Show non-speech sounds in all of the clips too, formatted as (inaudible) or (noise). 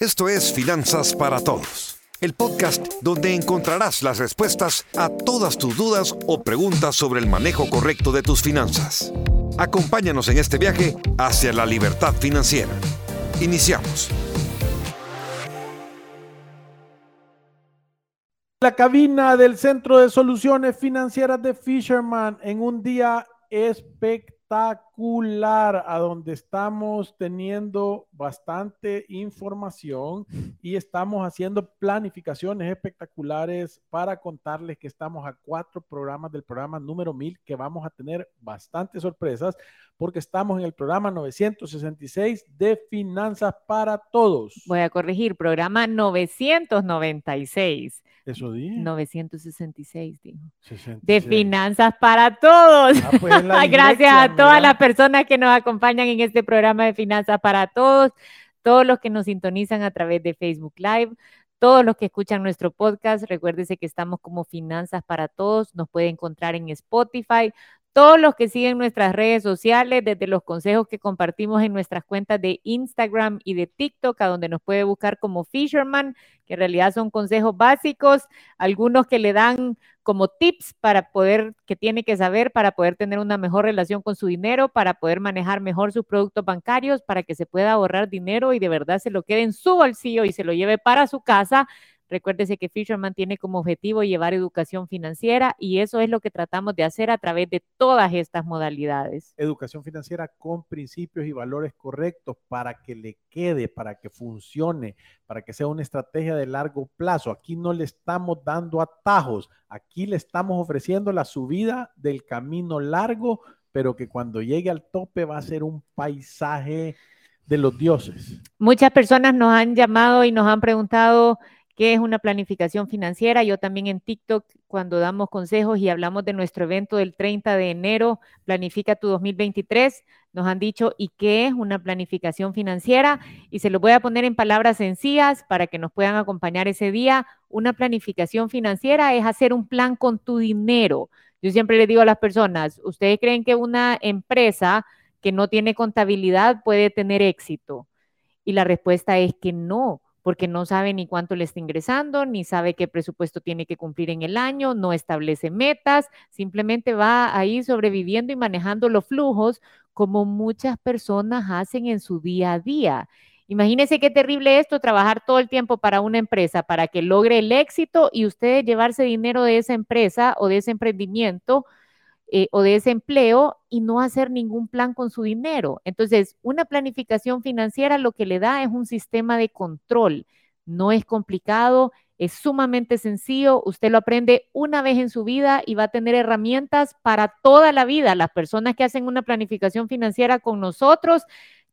Esto es Finanzas para Todos, el podcast donde encontrarás las respuestas a todas tus dudas o preguntas sobre el manejo correcto de tus finanzas. Acompáñanos en este viaje hacia la libertad financiera. Iniciamos. La cabina del Centro de Soluciones Financieras de Fisherman en un día espectacular espectacular a donde estamos teniendo bastante información y estamos haciendo planificaciones espectaculares para contarles que estamos a cuatro programas del programa número 1000 que vamos a tener bastantes sorpresas porque estamos en el programa 966 de Finanzas para Todos. Voy a corregir, programa 996. Eso dije. 966, dijo. De Finanzas para Todos. Ah, pues (laughs) Gracias a todas las personas que nos acompañan en este programa de Finanzas para Todos, todos los que nos sintonizan a través de Facebook Live, todos los que escuchan nuestro podcast, recuérdese que estamos como Finanzas para Todos, nos puede encontrar en Spotify, todos los que siguen nuestras redes sociales, desde los consejos que compartimos en nuestras cuentas de Instagram y de TikTok, a donde nos puede buscar como Fisherman, que en realidad son consejos básicos, algunos que le dan como tips para poder, que tiene que saber para poder tener una mejor relación con su dinero, para poder manejar mejor sus productos bancarios, para que se pueda ahorrar dinero y de verdad se lo quede en su bolsillo y se lo lleve para su casa Recuérdese que Fisherman tiene como objetivo llevar educación financiera y eso es lo que tratamos de hacer a través de todas estas modalidades. Educación financiera con principios y valores correctos para que le quede, para que funcione, para que sea una estrategia de largo plazo. Aquí no le estamos dando atajos, aquí le estamos ofreciendo la subida del camino largo, pero que cuando llegue al tope va a ser un paisaje de los dioses. Muchas personas nos han llamado y nos han preguntado qué es una planificación financiera. Yo también en TikTok, cuando damos consejos y hablamos de nuestro evento del 30 de enero, Planifica tu 2023, nos han dicho, ¿y qué es una planificación financiera? Y se lo voy a poner en palabras sencillas para que nos puedan acompañar ese día. Una planificación financiera es hacer un plan con tu dinero. Yo siempre le digo a las personas, ¿ustedes creen que una empresa que no tiene contabilidad puede tener éxito? Y la respuesta es que no porque no sabe ni cuánto le está ingresando, ni sabe qué presupuesto tiene que cumplir en el año, no establece metas, simplemente va ahí sobreviviendo y manejando los flujos como muchas personas hacen en su día a día. Imagínense qué terrible esto, trabajar todo el tiempo para una empresa para que logre el éxito y ustedes llevarse dinero de esa empresa o de ese emprendimiento eh, o de ese empleo y no hacer ningún plan con su dinero. Entonces, una planificación financiera lo que le da es un sistema de control. No es complicado, es sumamente sencillo. Usted lo aprende una vez en su vida y va a tener herramientas para toda la vida. Las personas que hacen una planificación financiera con nosotros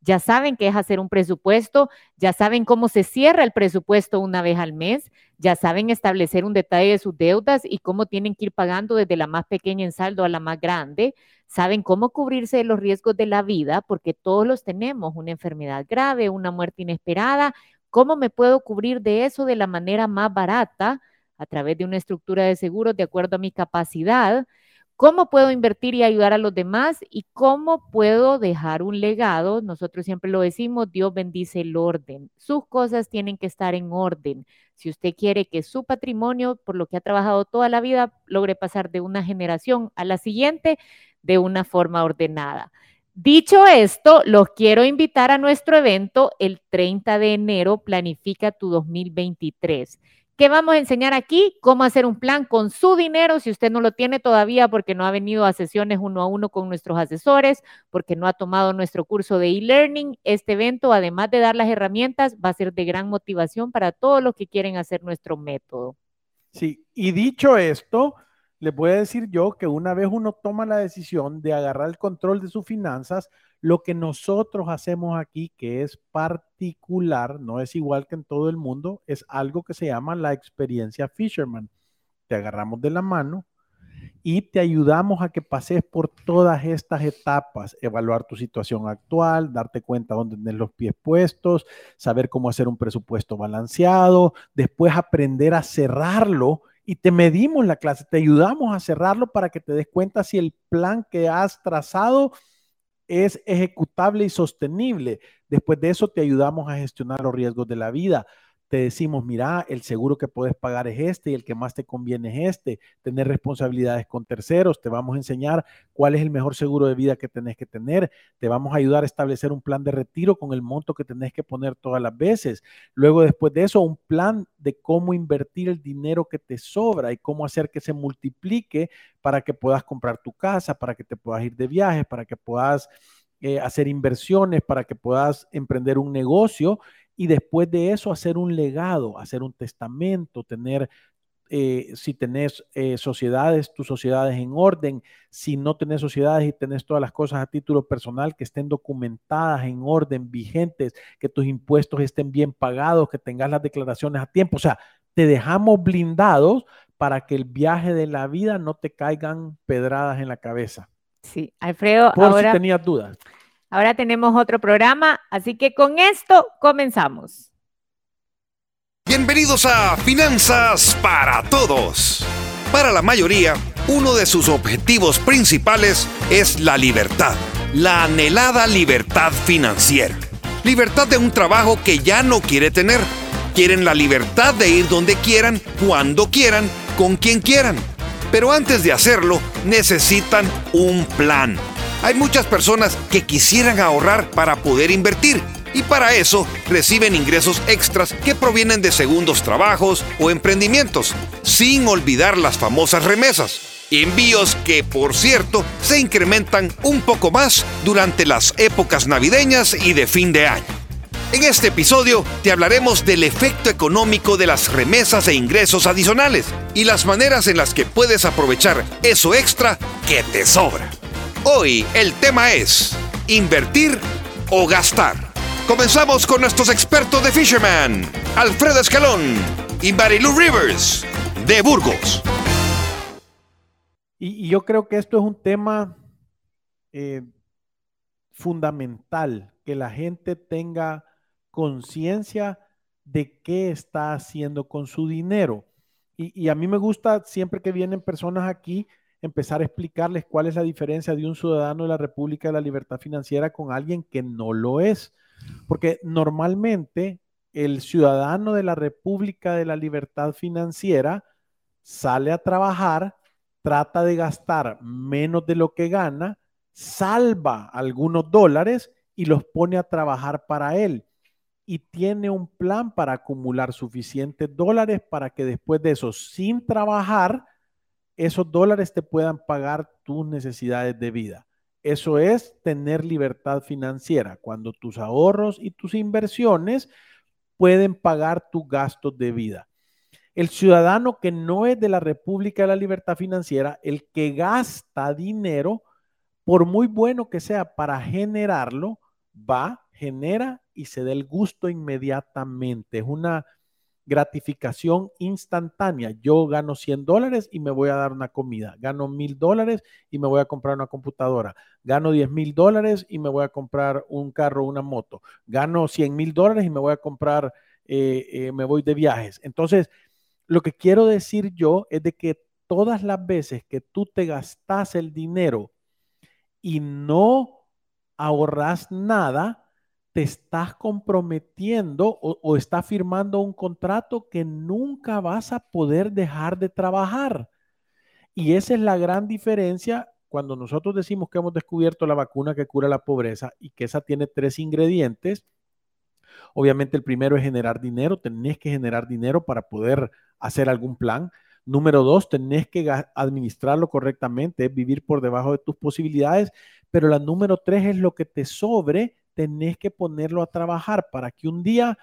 ya saben qué es hacer un presupuesto, ya saben cómo se cierra el presupuesto una vez al mes, ya saben establecer un detalle de sus deudas y cómo tienen que ir pagando desde la más pequeña en saldo a la más grande, saben cómo cubrirse de los riesgos de la vida, porque todos los tenemos, una enfermedad grave, una muerte inesperada, cómo me puedo cubrir de eso de la manera más barata a través de una estructura de seguros de acuerdo a mi capacidad cómo puedo invertir y ayudar a los demás y cómo puedo dejar un legado. Nosotros siempre lo decimos, Dios bendice el orden. Sus cosas tienen que estar en orden. Si usted quiere que su patrimonio, por lo que ha trabajado toda la vida, logre pasar de una generación a la siguiente de una forma ordenada. Dicho esto, los quiero invitar a nuestro evento el 30 de enero, Planifica tu 2023. ¿Qué vamos a enseñar aquí? Cómo hacer un plan con su dinero si usted no lo tiene todavía porque no ha venido a sesiones uno a uno con nuestros asesores, porque no ha tomado nuestro curso de e-learning. Este evento, además de dar las herramientas, va a ser de gran motivación para todos los que quieren hacer nuestro método. Sí, y dicho esto, les voy a decir yo que una vez uno toma la decisión de agarrar el control de sus finanzas, lo que nosotros hacemos aquí, que es particular, no es igual que en todo el mundo, es algo que se llama la experiencia Fisherman. Te agarramos de la mano y te ayudamos a que pases por todas estas etapas, evaluar tu situación actual, darte cuenta dónde tienes los pies puestos, saber cómo hacer un presupuesto balanceado, después aprender a cerrarlo y te medimos la clase, te ayudamos a cerrarlo para que te des cuenta si el plan que has trazado es ejecutable y sostenible. Después de eso te ayudamos a gestionar los riesgos de la vida te decimos, mira, el seguro que puedes pagar es este y el que más te conviene es este, tener responsabilidades con terceros, te vamos a enseñar cuál es el mejor seguro de vida que tenés que tener, te vamos a ayudar a establecer un plan de retiro con el monto que tenés que poner todas las veces. Luego, después de eso, un plan de cómo invertir el dinero que te sobra y cómo hacer que se multiplique para que puedas comprar tu casa, para que te puedas ir de viajes, para que puedas... Eh, hacer inversiones, para que puedas emprender un negocio y después de eso hacer un legado, hacer un testamento, tener, eh, si tenés eh, sociedades, tus sociedades en orden, si no tenés sociedades y tenés todas las cosas a título personal que estén documentadas en orden, vigentes, que tus impuestos estén bien pagados, que tengas las declaraciones a tiempo, o sea, te dejamos blindados para que el viaje de la vida no te caigan pedradas en la cabeza. Sí, Alfredo, Por ahora... si tenías dudas. Ahora tenemos otro programa, así que con esto comenzamos. Bienvenidos a Finanzas para Todos. Para la mayoría, uno de sus objetivos principales es la libertad, la anhelada libertad financiera. Libertad de un trabajo que ya no quiere tener. Quieren la libertad de ir donde quieran, cuando quieran, con quien quieran. Pero antes de hacerlo, necesitan un plan hay muchas personas que quisieran ahorrar para poder invertir y para eso reciben ingresos extras que provienen de segundos trabajos o emprendimientos, sin olvidar las famosas remesas. Envíos que, por cierto, se incrementan un poco más durante las épocas navideñas y de fin de año. En este episodio te hablaremos del efecto económico de las remesas e ingresos adicionales y las maneras en las que puedes aprovechar eso extra que te sobra. Hoy el tema es invertir o gastar. Comenzamos con nuestros expertos de Fisherman, Alfredo Escalón y Marilu Rivers, de Burgos. Y, yo creo que esto es un tema eh, fundamental, que la gente tenga conciencia de qué está haciendo con su dinero. y, a mí me gusta siempre que vienen personas aquí empezar a explicarles cuál es la diferencia de un ciudadano de la República de la Libertad Financiera con alguien que no lo es. Porque normalmente el ciudadano de la República de la Libertad Financiera sale a trabajar, trata de gastar menos de lo que gana, salva algunos dólares y los pone a trabajar para él. Y tiene un plan para acumular suficientes dólares para que después de eso, sin trabajar, esos dólares te puedan pagar tus necesidades de vida. Eso es tener libertad financiera, cuando tus ahorros y tus inversiones pueden pagar tus gastos de vida. El ciudadano que no es de la República de la Libertad Financiera, el que gasta dinero, por muy bueno que sea para generarlo, va, genera y se da el gusto inmediatamente. Es una gratificación instantánea. Yo gano 100 dólares y me voy a dar una comida. Gano mil dólares y me voy a comprar una computadora. Gano 10 mil dólares y me voy a comprar un carro una moto. Gano 100 mil dólares y me voy a comprar, eh, eh, me voy de viajes. Entonces, lo que quiero decir yo es de que todas las veces que tú te gastas el dinero y no ahorras nada, te estás comprometiendo o, estás firmando un contrato que nunca vas a poder dejar de trabajar. Y esa es la gran diferencia cuando nosotros decimos que hemos descubierto la vacuna que cura la pobreza y que esa tiene tres ingredientes. Obviamente el primero es generar dinero, tenés que generar dinero para poder hacer algún plan. Número dos, tenés que administrarlo correctamente, es vivir por debajo de tus posibilidades. Pero la número tres es lo que te sobre tenés que ponerlo a trabajar para que un día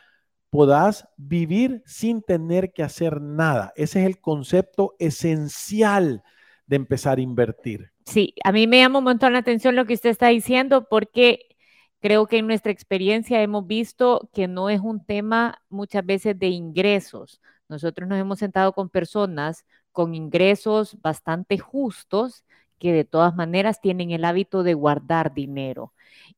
puedas vivir sin tener que hacer nada. Ese es el concepto esencial de empezar a invertir. Sí, a mí me llama un montón la atención lo que usted está diciendo porque creo que en nuestra experiencia hemos visto que no es un tema muchas veces de ingresos. Nosotros nos hemos sentado con personas con ingresos bastante justos que de todas maneras tienen el hábito de guardar dinero.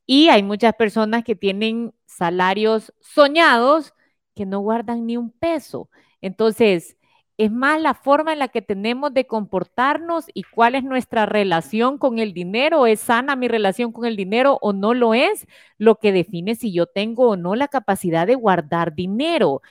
Y hay muchas personas que tienen salarios soñados que no guardan ni un peso. Entonces, es más la forma en la que tenemos de comportarnos y cuál es nuestra relación con el dinero. ¿Es sana mi relación con el dinero o no lo es? Lo que define si yo tengo o no la capacidad de guardar dinero.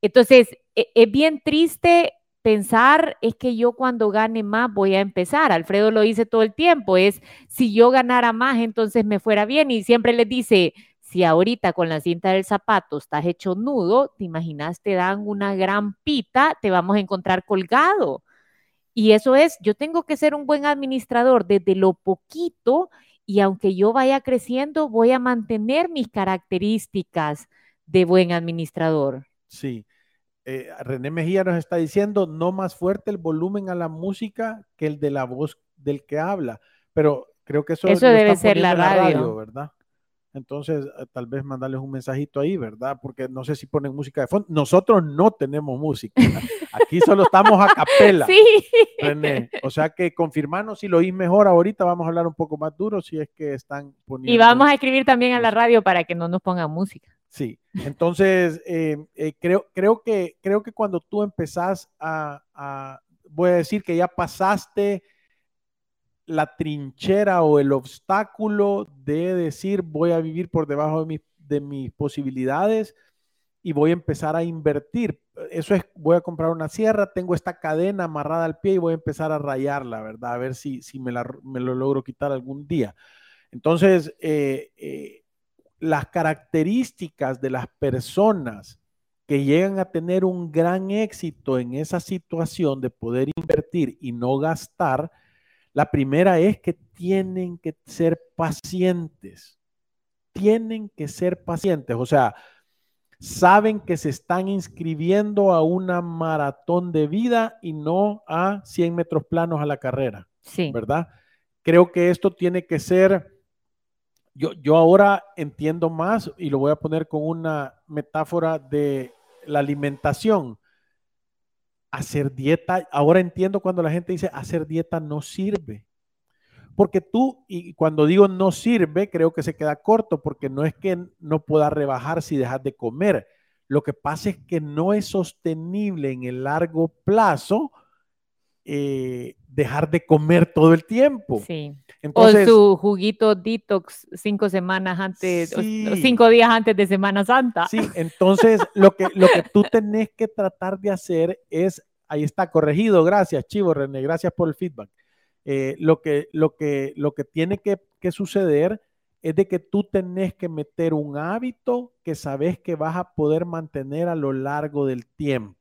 Entonces, e, es bien triste pensar es que yo cuando gane más voy a empezar. Alfredo lo dice todo el tiempo, es si yo ganara más, entonces me fuera bien. Y siempre les dice, si ahorita con la cinta del zapato estás hecho nudo, te imaginas, te dan una gran pita, te vamos a encontrar colgado. Y eso es, yo tengo que ser un buen administrador desde lo poquito y aunque yo vaya creciendo, voy a mantener mis características de buen administrador. Sí. Eh, René Mejía nos está diciendo, no más fuerte el volumen a la música que el de la voz del que habla, pero creo que eso, eso debe ser la radio, ¿verdad? Entonces, eh, tal vez mandarles un mensajito ahí, ¿verdad? Porque no sé si ponen música de fondo. Nosotros no tenemos música. Aquí solo estamos a capela. (laughs) Sí. René. O sea que confirmanos si lo oís mejor ahorita. Vamos a hablar un poco más duro si es que están poniendo. Y vamos a escribir también a la radio para que no nos pongan música. Sí. Entonces, eh, eh, creo, creo, que, creo que cuando tú empezás a, voy a decir que ya pasaste la trinchera o el obstáculo de decir voy a vivir por debajo de, de mis posibilidades y voy a empezar a invertir. Eso es, voy a comprar una sierra, tengo esta cadena amarrada al pie y voy a empezar a rayarla, ¿verdad? A ver si, si me, la, me lo logro quitar algún día. Entonces, eh, las características de las personas que llegan a tener un gran éxito en esa situación de poder invertir y no gastar, la primera es que tienen que ser pacientes. Tienen que ser pacientes. O sea, saben que se están inscribiendo a una maratón de vida y no a 100 metros planos a la carrera. Sí. ¿Verdad? Creo que esto tiene que ser, yo, yo ahora entiendo más y lo voy a poner con una metáfora de la alimentación hacer dieta, ahora entiendo cuando la gente dice hacer dieta no sirve. Porque tú, y cuando digo no sirve, creo que se queda corto, porque no es que no pueda rebajar si dejas de comer. Lo que pasa es que no es sostenible en el largo plazo eh, dejar de comer todo el tiempo. Sí. Entonces, o su juguito detox cinco semanas antes, cinco días antes de Semana Santa. Sí, (laughs) entonces lo que, lo que tú tenés que tratar de hacer es, ahí está corregido, gracias Chivo René, gracias por el feedback. Eh, lo, que, lo, que, lo que tiene que, que suceder es de que tú tenés que meter un hábito que sabes que vas a poder mantener a lo largo del tiempo,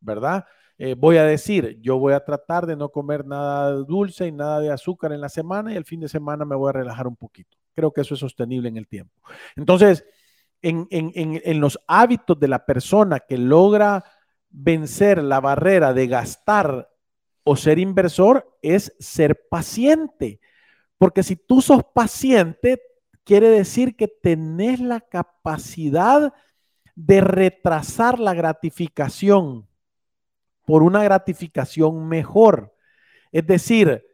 ¿verdad? Eh, voy a decir, yo voy a tratar de no comer nada dulce y nada de azúcar en la semana y el fin de semana me voy a relajar un poquito. Creo que eso es sostenible en el tiempo. Entonces, en, en los hábitos de la persona que logra vencer la barrera de gastar o ser inversor es ser paciente. Porque si tú sos paciente, quiere decir que tenés la capacidad de retrasar la gratificación por una gratificación mejor. Es decir,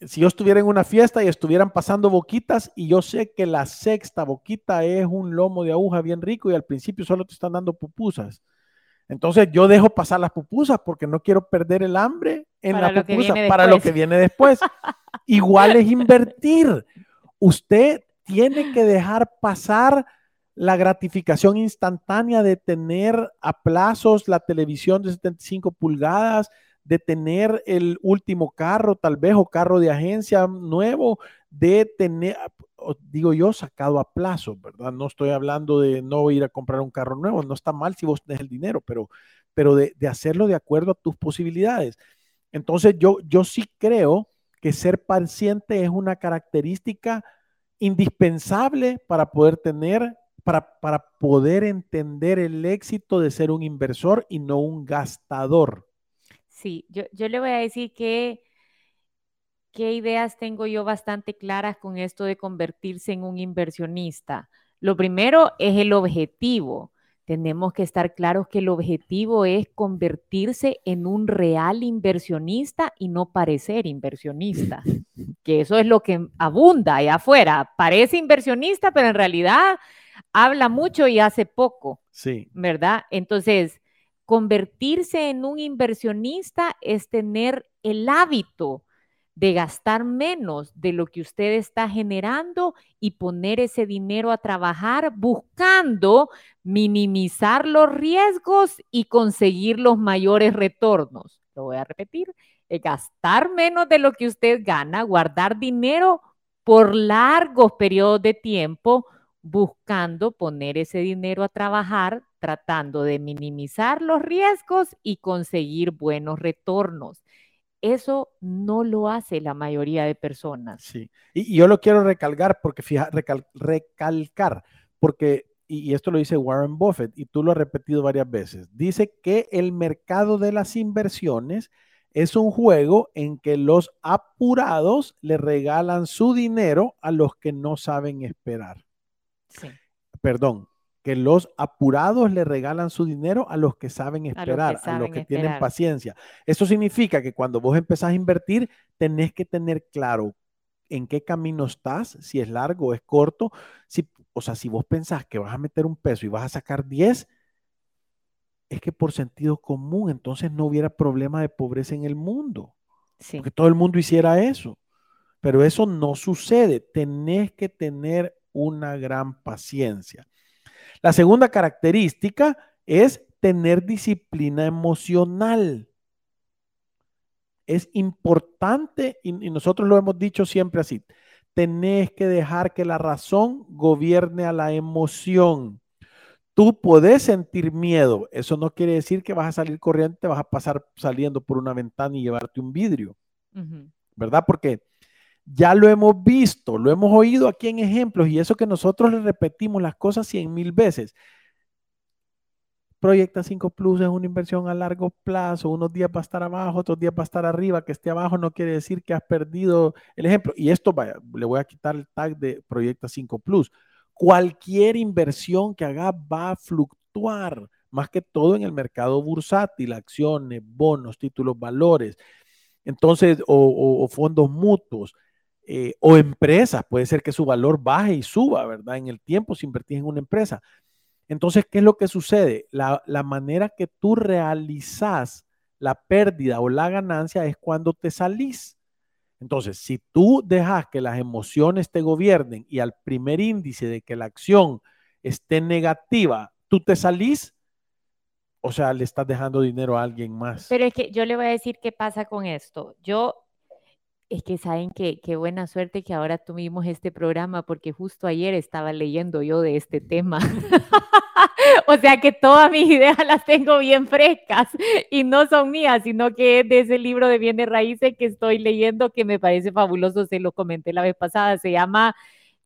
si yo estuviera en una fiesta y estuvieran pasando boquitas y yo sé que la sexta boquita es un lomo de aguja bien rico y al principio solo te están dando pupusas. Entonces yo dejo pasar las pupusas porque no quiero perder el hambre en la pupusa para lo que viene después. (laughs) Igual es invertir. Usted tiene que dejar pasar la gratificación instantánea de tener a plazos la televisión de 75 pulgadas, de tener el último carro, tal vez, o carro de agencia nuevo, de tener, digo yo, sacado a plazo, ¿verdad? No estoy hablando de no ir a comprar un carro nuevo, no está mal si vos tenés el dinero, pero, pero de, de hacerlo de acuerdo a tus posibilidades. Entonces, yo, yo sí creo que ser paciente es una característica indispensable para poder tener para, poder entender el éxito de ser un inversor y no un gastador. Sí, yo, yo le voy a decir que qué ideas tengo yo bastante claras con esto de convertirse en un inversionista. Lo primero es el objetivo. Tenemos que estar claros que el objetivo es convertirse en un real inversionista y no parecer inversionista, (laughs) que eso es lo que abunda allá afuera. Parece inversionista, pero en realidad habla mucho y hace poco. Sí. ¿Verdad? Entonces, Convertirse en un inversionista es tener el hábito de gastar menos de lo que usted está generando y poner ese dinero a trabajar buscando minimizar los riesgos y conseguir los mayores retornos. Lo voy a repetir, gastar menos de lo que usted gana, guardar dinero por largos periodos de tiempo buscando poner ese dinero a trabajar, tratando de minimizar los riesgos y conseguir buenos retornos. Eso no lo hace la mayoría de personas. Sí, y, yo lo quiero recalcar porque, fija, recalcar, porque, y, esto lo dice Warren Buffett, y tú lo has repetido varias veces, dice que el mercado de las inversiones es un juego en que los apurados le regalan su dinero a los que no saben esperar. Sí. Perdón, que los apurados le regalan su dinero a los que saben esperar, a los que, tienen paciencia. Eso significa que cuando vos empezás a invertir, tenés que tener claro en qué camino estás, si es largo o es corto. Si, o sea, si vos pensás que vas a meter un peso y vas a sacar 10, es que por sentido común, entonces no hubiera problema de pobreza en el mundo. Sí. Porque todo el mundo hiciera eso. Pero eso no sucede. Tenés que tener una gran paciencia. La segunda característica es tener disciplina emocional. Es importante, y, nosotros lo hemos dicho siempre así, tenés que dejar que la razón gobierne a la emoción. Tú puedes sentir miedo, eso no quiere decir que vas a salir corriente, vas a pasar saliendo por una ventana y llevarte un vidrio, ¿verdad? Porque ya lo hemos visto, lo hemos oído aquí en ejemplos y eso que nosotros le repetimos las cosas cien mil veces. Proyecta 5 Plus es una inversión a largo plazo, unos días va a estar abajo, otros días va a estar arriba, que esté abajo no quiere decir que has perdido el ejemplo. Y esto, le voy a quitar el tag de Proyecta 5 Plus. Cualquier inversión que haga va a fluctuar, más que todo en el mercado bursátil, acciones, bonos, títulos, valores, entonces, o fondos mutuos. Eh, o empresas, puede ser que su valor baje y suba, ¿verdad? En el tiempo si invertís en una empresa. Entonces, ¿qué es lo que sucede? La, manera que tú realizas la pérdida o la ganancia es cuando te salís. Entonces, si tú dejas que las emociones te gobiernen y al primer índice de que la acción esté negativa, tú te salís, o sea, le estás dejando dinero a alguien más. Pero es que yo le voy a decir qué pasa con esto. Yo es que saben que qué buena suerte que ahora tuvimos este programa porque justo ayer estaba leyendo yo de este tema. (laughs) (laughs) o sea que todas mis ideas (laughs) las tengo bien frescas y no son mías, sino que es de ese libro de bienes raíces que estoy leyendo que me parece fabuloso, se lo comenté la vez pasada, se llama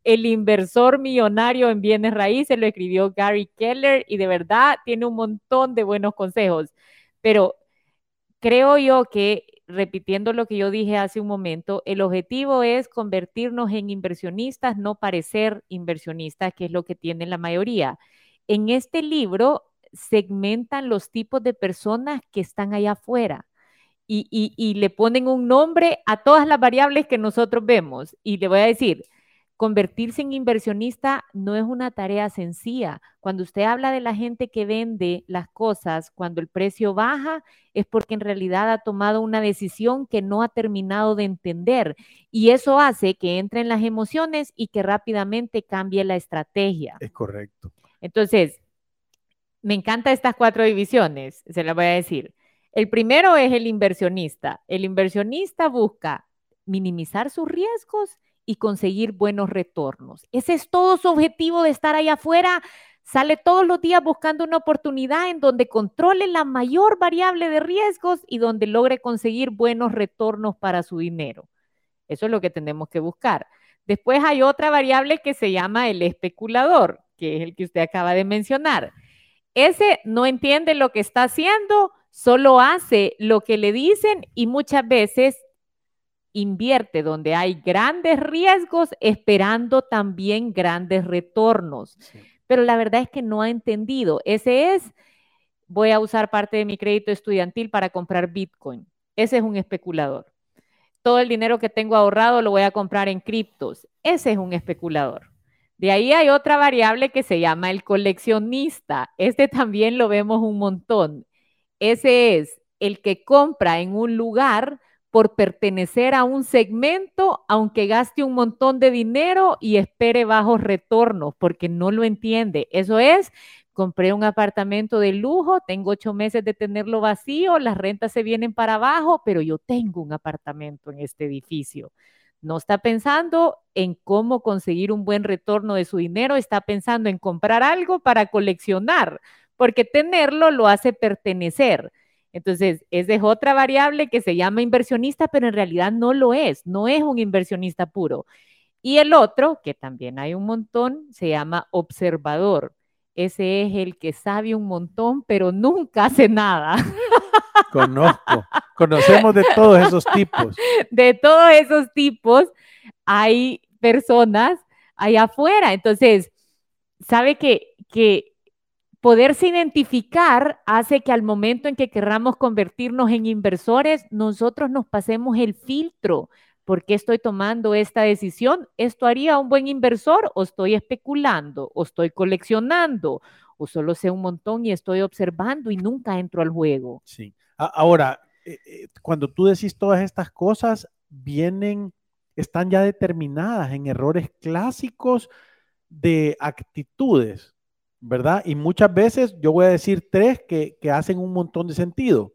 El inversor millonario en bienes raíces, lo escribió Gary Keller y de verdad tiene un montón de buenos consejos, pero creo yo que repitiendo lo que yo dije hace un momento, el objetivo es convertirnos en inversionistas, no parecer inversionistas, que es lo que tiene la mayoría. En este libro segmentan los tipos de personas que están allá afuera. Y, y, le ponen un nombre a todas las variables que nosotros vemos. Y le voy a decir, convertirse en inversionista no es una tarea sencilla. Cuando usted habla de la gente que vende las cosas cuando el precio baja, es porque en realidad ha tomado una decisión que no ha terminado de entender. Y eso hace que entre en las emociones y que rápidamente cambie la estrategia. Es correcto. Entonces, me encantan estas cuatro divisiones, se las voy a decir. El primero es el inversionista. El inversionista busca minimizar sus riesgos y conseguir buenos retornos. Ese es todo su objetivo de estar ahí afuera. Sale todos los días buscando una oportunidad en donde controle la mayor variable de riesgos y donde logre conseguir buenos retornos para su dinero. Eso es lo que tenemos que buscar. Después hay otra variable que se llama el especulador, que es el que usted acaba de mencionar. Ese no entiende lo que está haciendo, solo hace lo que le dicen y muchas veces invierte donde hay grandes riesgos esperando también grandes retornos. Pero la verdad es que no ha entendido. Ese es, voy a usar parte de mi crédito estudiantil para comprar Bitcoin. Ese es un especulador. Todo el dinero que tengo ahorrado lo voy a comprar en criptos. Ese es un especulador. De ahí hay otra variable que se llama el coleccionista. Este también lo vemos un montón. ese es el que compra en un lugar por pertenecer a un segmento, aunque gaste un montón de dinero y espere bajos retornos, porque no lo entiende. Eso es, compré un apartamento de lujo, tengo ocho meses de tenerlo vacío, las rentas se vienen para abajo, pero yo tengo un apartamento en este edificio. No está pensando en cómo conseguir un buen retorno de su dinero, está pensando en comprar algo para coleccionar, porque tenerlo lo hace pertenecer. Entonces, esa es otra variable que se llama inversionista, pero en realidad no lo es, no es un inversionista puro. Y el otro, que también hay un montón, se llama observador. Ese es el que sabe un montón, pero nunca hace nada. (laughs) Conozco, conocemos de todos esos tipos. De todos esos tipos hay personas allá afuera. Entonces, sabe que, que Poderse identificar hace que al momento en que querramos convertirnos en inversores, nosotros nos pasemos el filtro. ¿Por qué estoy tomando esta decisión? ¿Esto haría un buen inversor o estoy especulando o estoy coleccionando o solo sé un montón y estoy observando y nunca entro al juego? Sí. Ahora, eh, eh, cuando tú decís todas estas cosas, vienen, están ya determinadas en errores clásicos de actitudes ¿verdad? Y muchas veces yo voy a decir tres que, hacen un montón de sentido.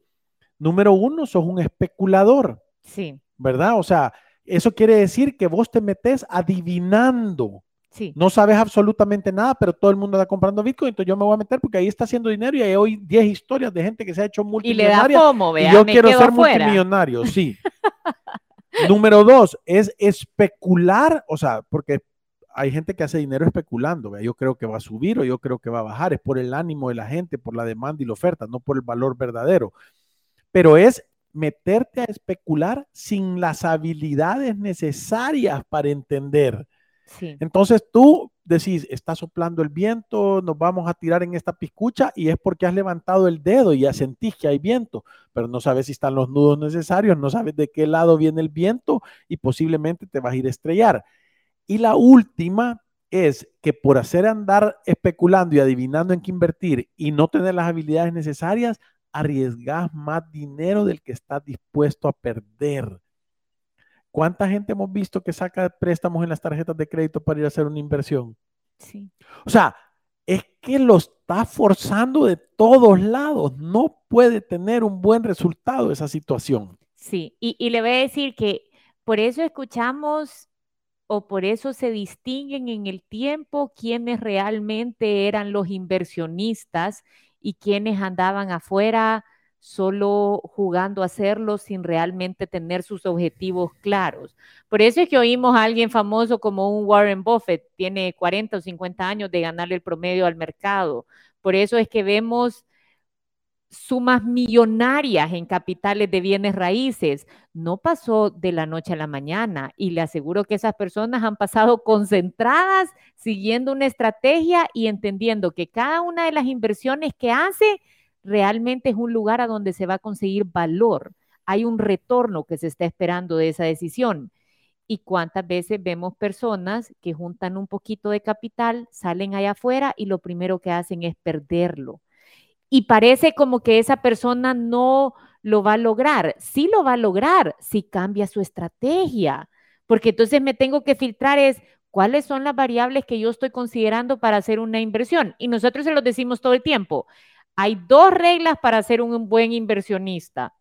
Número uno, sos un especulador. Sí. ¿Verdad? O sea, eso quiere decir que vos te metes adivinando. Sí. No sabes absolutamente nada, pero todo el mundo está comprando Bitcoin, entonces yo me voy a meter porque ahí está haciendo dinero y hay hoy 10 historias de gente que se ha hecho multimillonaria. Y, y yo quiero ser multimillonario, sí. (laughs) Número dos es especular, o sea, porque hay gente que hace dinero especulando, yo creo que va a subir o yo creo que va a bajar, es por el ánimo de la gente, por la demanda y la oferta, no por el valor verdadero. Pero es meterte a especular sin las habilidades necesarias para entender. Entonces tú decís, está soplando el viento, nos vamos a tirar en esta piscucha y es porque has levantado el dedo y ya sentís que hay viento, pero no sabes si están los nudos necesarios, no sabes de qué lado viene el viento y posiblemente te vas a ir a estrellar. Y la última es que por hacer andar especulando y adivinando en qué invertir y no tener las habilidades necesarias, arriesgas más dinero del que estás dispuesto a perder. ¿Cuánta gente hemos visto que saca préstamos en las tarjetas de crédito para ir a hacer una inversión? Sí. O sea, es que lo está forzando de todos lados. No puede tener un buen resultado esa situación. Sí, y, y le voy a decir que por eso escuchamos o por eso se distinguen en el tiempo quienes realmente eran los inversionistas y quienes andaban afuera solo jugando a hacerlo sin realmente tener sus objetivos claros. Por eso es que oímos a alguien famoso como un Warren Buffett, tiene 40 o 50 años de ganarle el promedio al mercado. Por eso es que vemos sumas millonarias en capitales de bienes raíces. No pasó de la noche a la mañana y le aseguro que esas personas han pasado (laughs) concentradas, siguiendo una estrategia y entendiendo que cada una de las inversiones que hace realmente es un lugar a donde se va a conseguir valor. Hay un retorno que se está esperando de esa decisión. ¿Y cuántas veces vemos personas que juntan un poquito de capital, salen allá afuera y lo primero que hacen es perderlo? Y parece como que esa persona no lo va a lograr. Sí lo va a lograr si cambia su estrategia, porque entonces me tengo que filtrar es cuáles son las variables que yo estoy considerando para hacer una inversión. Y nosotros se los decimos todo el tiempo. Hay dos reglas para ser un buen inversionista.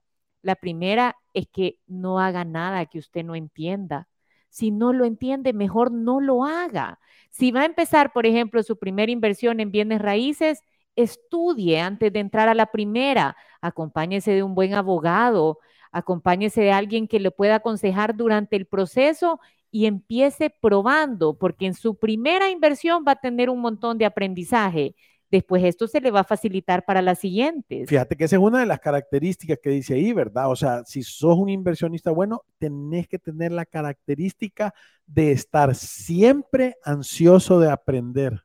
La primera es que no haga nada que usted no entienda. Si no lo entiende, mejor no lo haga. Si va a empezar, por ejemplo, su primera inversión en bienes raíces, estudie antes de entrar a la primera, acompáñese de un buen abogado, acompáñese de alguien que le pueda aconsejar durante el proceso y empiece probando, porque en su primera inversión va a tener un montón de aprendizaje. Después esto se le va a facilitar para las siguientes. Fíjate que esa es una de las características que dice ahí, ¿verdad? O sea, si sos un inversionista bueno, tenés que tener la característica de estar siempre ansioso de aprender.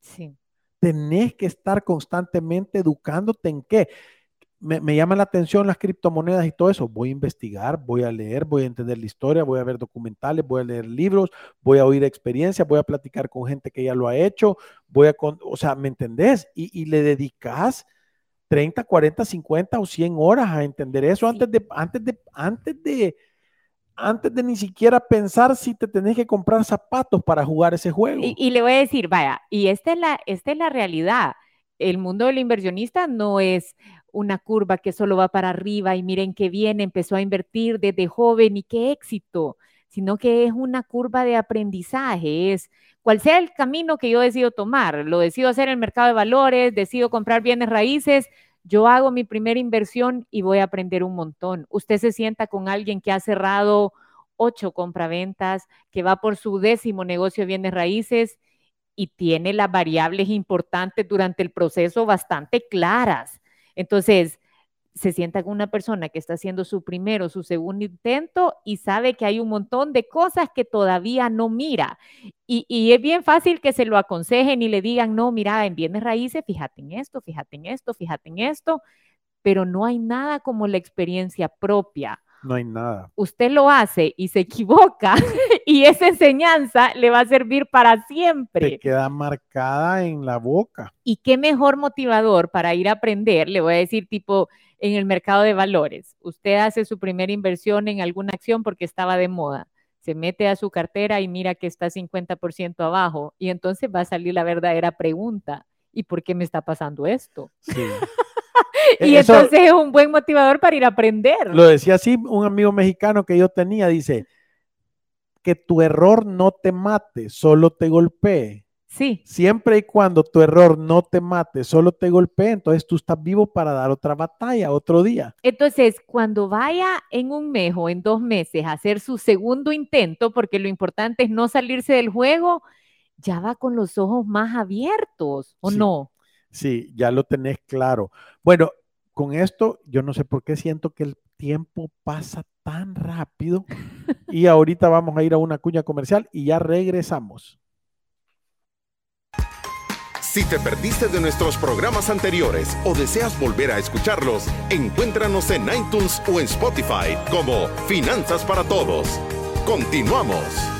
Sí tenés que estar constantemente educándote en qué. Me, me llama la atención las criptomonedas y todo eso. Voy a investigar, voy a leer, voy a entender la historia, voy a ver documentales, voy a leer libros, voy a oír experiencias, voy a platicar con gente que ya lo ha hecho, voy a, o sea, ¿me entendés? Y, y le dedicas 30, 40, 50 o 100 horas a entender eso antes de, antes de, antes de, antes de ni siquiera pensar si te tenés que comprar zapatos para jugar ese juego. Y, le voy a decir, vaya, y esta es, la, esta es la realidad. El mundo del inversionista no es una curva que solo va para arriba y miren qué bien, empezó a invertir desde joven y qué éxito, sino que es una curva de aprendizaje, es cual sea el camino que yo decido tomar, lo decido hacer en el mercado de valores, decido comprar bienes raíces, yo hago mi primera inversión y voy a aprender un montón. Usted se sienta con alguien que ha cerrado ocho compraventas, que va por su décimo negocio de bienes raíces y tiene las variables importantes durante el proceso bastante claras. Entonces, se sienta con una persona que está haciendo su primero, su segundo intento y sabe que hay un montón de cosas que todavía no mira. Y, es bien fácil que se lo aconsejen y le digan, no, mira, en bienes raíces, fíjate en esto, fíjate en esto, fíjate en esto, pero no hay nada como la experiencia propia. No hay nada. Usted lo hace y se equivoca (laughs) y esa enseñanza le va a servir para siempre. Te queda marcada en la boca. Y qué mejor motivador para ir a aprender, le voy a decir tipo en el mercado de valores. Usted hace su primera inversión en alguna acción porque estaba de moda. Se mete a su cartera y mira que está 50% abajo y entonces va a salir la verdadera pregunta. ¿Y por qué me está pasando esto? Sí. (laughs) (laughs) y entonces es un buen motivador para ir a aprender. Lo decía así un amigo mexicano que yo tenía, dice, que tu error no te mate, solo te golpee. Sí. Siempre y cuando tu error no te mate, solo te golpee, entonces tú estás vivo para dar otra batalla, otro día. Entonces, cuando vaya en un mes o en dos meses a hacer su segundo intento, porque lo importante es no salirse del juego, ya va con los ojos más abiertos, ¿o no? Sí, ya lo tenés claro. Bueno, con esto yo no sé por qué siento que el tiempo pasa tan rápido (laughs) y ahorita vamos a ir a una cuña comercial y ya regresamos. Si te perdiste de nuestros programas anteriores o deseas volver a escucharlos, encuéntranos en iTunes o en Spotify como Finanzas para Todos. Continuamos.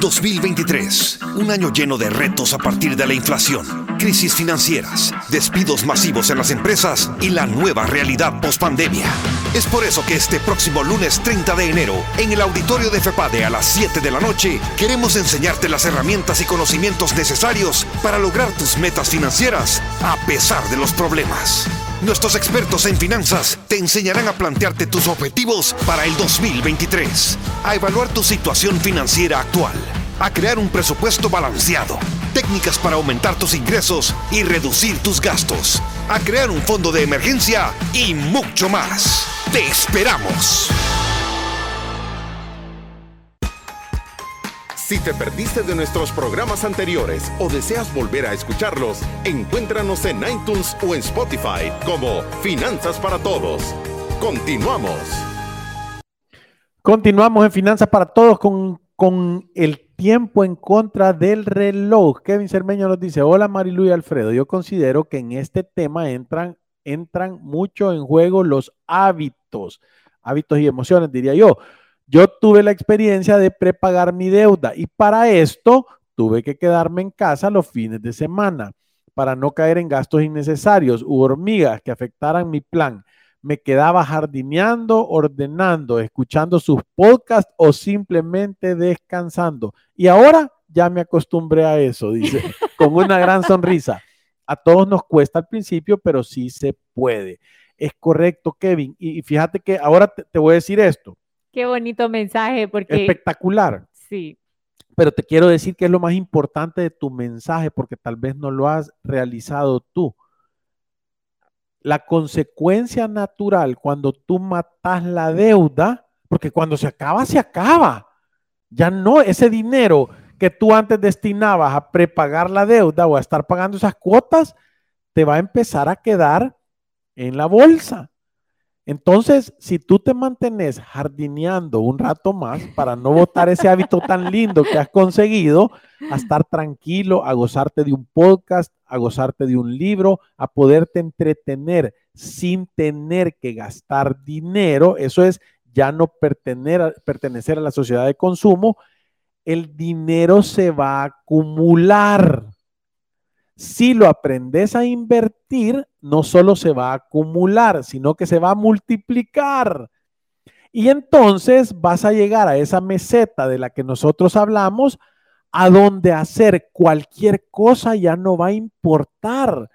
2023, un año lleno de retos a partir de la inflación, crisis financieras, despidos masivos en las empresas y la nueva realidad post-pandemia. Es por eso que este próximo lunes 30 de enero, en el auditorio de FEPADE a las 7 de la noche, queremos enseñarte las herramientas y conocimientos necesarios para lograr tus metas financieras a pesar de los problemas. Nuestros expertos en finanzas te enseñarán a plantearte tus objetivos para el 2023, a evaluar tu situación financiera actual, a crear un presupuesto balanceado, técnicas para aumentar tus ingresos y reducir tus gastos, a crear un fondo de emergencia y mucho más. ¡Te esperamos! Si te perdiste de nuestros programas anteriores o deseas volver a escucharlos, encuéntranos en iTunes o en Spotify como Finanzas para Todos. Continuamos. Continuamos en Finanzas para Todos con, con el tiempo en contra del reloj. Kevin Cermeño nos dice, hola Marilu y Alfredo, yo considero que en este tema entran, entran mucho en juego los hábitos, hábitos y emociones, diría yo. Yo tuve la experiencia de prepagar mi deuda y para esto tuve que quedarme en casa los fines de semana para no caer en gastos innecesarios u hormigas que afectaran mi plan. Me quedaba jardineando, ordenando, escuchando sus podcasts o simplemente descansando. Y ahora ya me acostumbré a eso, dice, (laughs) con una gran sonrisa. A todos nos cuesta al principio, pero sí se puede. Es correcto, Kevin. Y fíjate que ahora te, voy a decir esto. Qué bonito mensaje, porque... Espectacular. Sí. Pero te quiero decir que es lo más importante de tu mensaje, porque tal vez no lo has realizado tú. La consecuencia natural cuando tú matas la deuda, porque cuando se acaba, se acaba. Ya no, ese dinero que tú antes destinabas a prepagar la deuda o a estar pagando esas cuotas, te va a empezar a quedar en la bolsa. Entonces, si tú te mantienes jardineando un rato más para no botar ese hábito tan lindo que has conseguido, a estar tranquilo, a gozarte de un podcast, a gozarte de un libro, a poderte entretener sin tener que gastar dinero, eso es ya no pertenecer a la sociedad de consumo, el dinero se va a acumular. Si lo aprendes a invertir, no solo se va a acumular, sino que se va a multiplicar. Y entonces vas a llegar a esa meseta de la que nosotros hablamos, a donde hacer cualquier cosa ya no va a importar.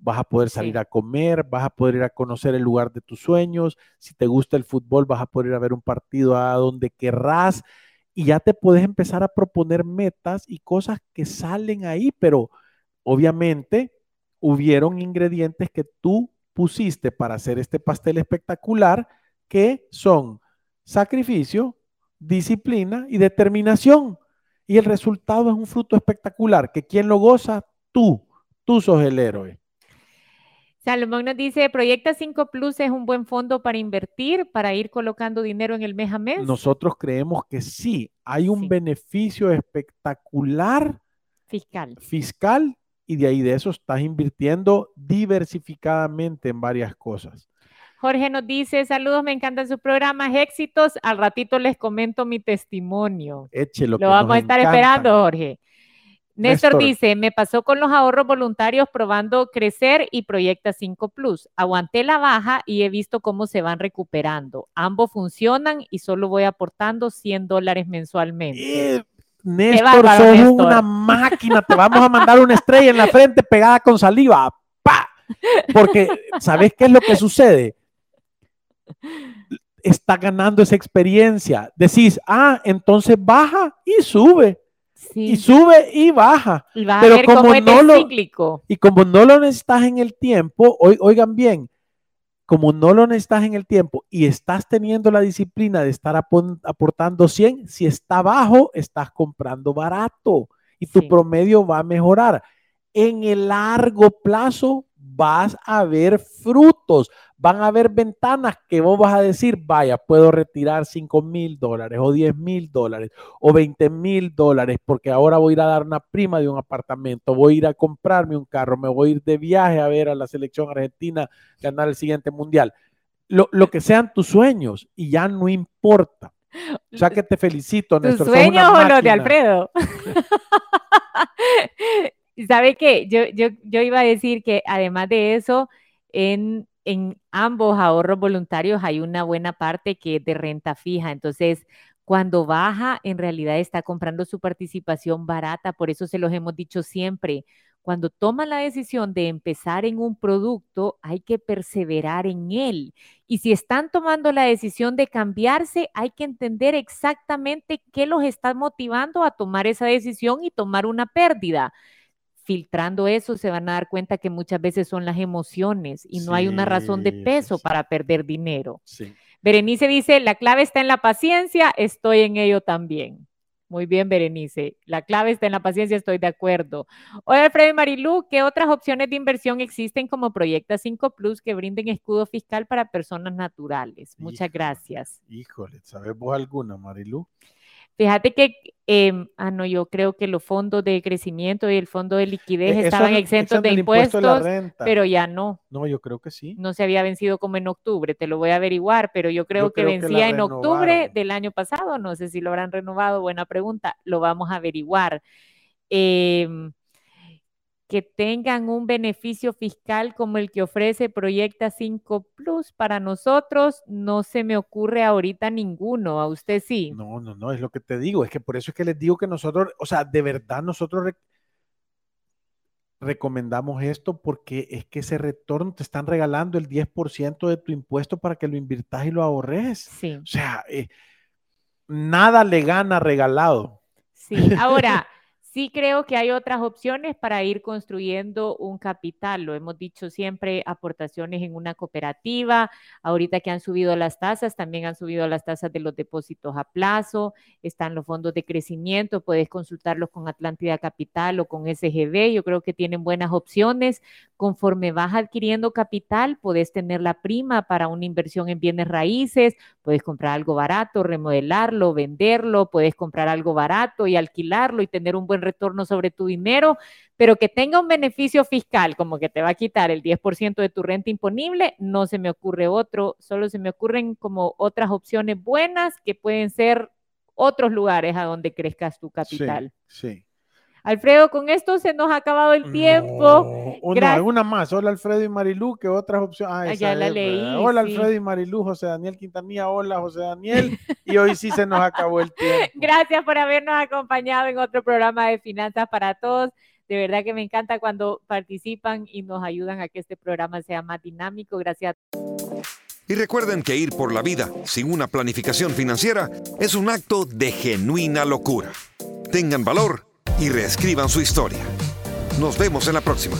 Vas a poder salir a comer, vas a poder ir a conocer el lugar de tus sueños. Si te gusta el fútbol, vas a poder ir a ver un partido a donde querrás. Y ya te puedes empezar a proponer metas y cosas que salen ahí, pero Obviamente, hubieron ingredientes que tú pusiste para hacer este pastel espectacular que son sacrificio, disciplina y determinación. Y el resultado es un fruto espectacular, que quien lo goza, tú, tú sos el héroe. Salomón nos dice, Proyecta 5 Plus es un buen fondo para invertir, para ir colocando dinero en el mes a mes. Nosotros creemos que sí, hay un beneficio espectacular fiscal. Fiscal y de ahí de eso estás invirtiendo diversificadamente en varias cosas. Jorge nos dice, saludos, me encantan sus programas, éxitos. Al ratito les comento mi testimonio. Échelo. Lo vamos a estar esperando, Jorge. Néstor, dice, me pasó con los ahorros voluntarios probando Crecer y Proyecta 5 Plus. Aguanté la baja y he visto cómo se van recuperando. Ambos funcionan y solo voy aportando 100 dólares mensualmente. Eh, Néstor, sos una máquina, te vamos a mandar una estrella en la frente pegada con saliva. ¡Pa! Porque, ¿sabes qué es lo que sucede? Está ganando esa experiencia. Decís, ah, entonces baja y sube. Y sube y baja. Pero como no lo, Y como no lo necesitas en el tiempo, oigan bien, como no lo necesitas en el tiempo y estás teniendo la disciplina de estar aportando 100, si está bajo, estás comprando barato y tu promedio va a mejorar. En el largo plazo vas a ver frutos van a haber ventanas que vos vas a decir, vaya, puedo retirar 5 mil dólares o 10 mil dólares o 20 mil dólares porque ahora voy a ir a dar una prima de un apartamento, voy a ir a comprarme un carro, me voy a ir de viaje a ver a la selección argentina ganar el siguiente mundial. Lo, que sean tus sueños y ya no importa. (laughs) O sea que te felicito, ¿Tus sueños o los de Alfredo? (laughs) ¿Sabe qué? Yo, yo, yo iba a decir que además de eso, en en ambos ahorros voluntarios hay una buena parte que es de renta fija. Entonces, cuando baja, en realidad está comprando su participación barata. Por eso se los hemos dicho siempre. Cuando toman la decisión de empezar en un producto, hay que perseverar en él. Y si están tomando la decisión de cambiarse, hay que entender exactamente qué los está motivando a tomar esa decisión y tomar una pérdida filtrando eso se van a dar cuenta que muchas veces son las emociones y no hay una razón de peso para perder dinero. Berenice dice, la clave está en la paciencia, estoy en ello también. Muy bien, Berenice. La clave está en la paciencia, estoy de acuerdo. Hola, Alfredo y Marilú, ¿qué otras opciones de inversión existen como Proyecta 5 Plus que brinden escudo fiscal para personas naturales? Muchas gracias. Híjole, ¿sabes vos alguna, Marilú? Fíjate que, em, ah, no, yo creo que los fondos de crecimiento y el fondo de liquidez e, estaban exentos de impuestos, pero ya no. No, yo creo que sí. No se había vencido como en octubre, te lo voy a averiguar, pero yo creo, que vencía en octubre del año pasado, no sé si lo habrán renovado, buena pregunta, lo vamos a averiguar. Eh, que tengan un beneficio fiscal como el que ofrece Proyecta 5 Plus. Para nosotros no se me ocurre ahorita ninguno, a usted sí. No, no, no, es lo que te digo, es que por eso es que les digo que nosotros, o sea, de verdad nosotros recomendamos esto porque es que ese retorno te están regalando el 10% de tu impuesto para que lo inviertas y lo ahorres. Sí. O sea, eh, nada le gana regalado. Sí, ahora... (laughs) Sí creo que hay otras opciones para ir construyendo un capital. Lo hemos dicho siempre, aportaciones en una cooperativa. Ahorita que han subido las tasas, también han subido las tasas de los depósitos a plazo. Están los fondos de crecimiento. Puedes consultarlos con Atlántida Capital o con SGB. Yo creo que tienen buenas opciones Conforme vas adquiriendo capital, puedes tener la prima para una inversión en bienes raíces, puedes comprar algo barato, remodelarlo, venderlo, puedes comprar algo barato y alquilarlo y tener un buen retorno sobre tu dinero, pero que tenga un beneficio fiscal, como que te va a quitar el 10% de tu renta imponible, no se me ocurre otro, solo se me ocurren como otras opciones buenas que pueden ser otros lugares a donde crezcas tu capital. Sí. Alfredo, con esto se nos ha acabado el tiempo. Una, alguna más. Hola Alfredo y Marilú, ¿qué otras opciones? Ah, ya la leí. Hola Alfredo y Marilú, José Daniel Quintanilla. Hola José Daniel. Y hoy sí se nos acabó el (laughs) tiempo. Gracias por habernos acompañado en otro programa de Finanzas para Todos. De verdad que me encanta cuando participan y nos ayudan a que este programa sea más dinámico. Gracias. Y recuerden que ir por la vida sin una planificación financiera es un acto de genuina locura. Tengan valor y reescriban su historia. Nos vemos en la próxima.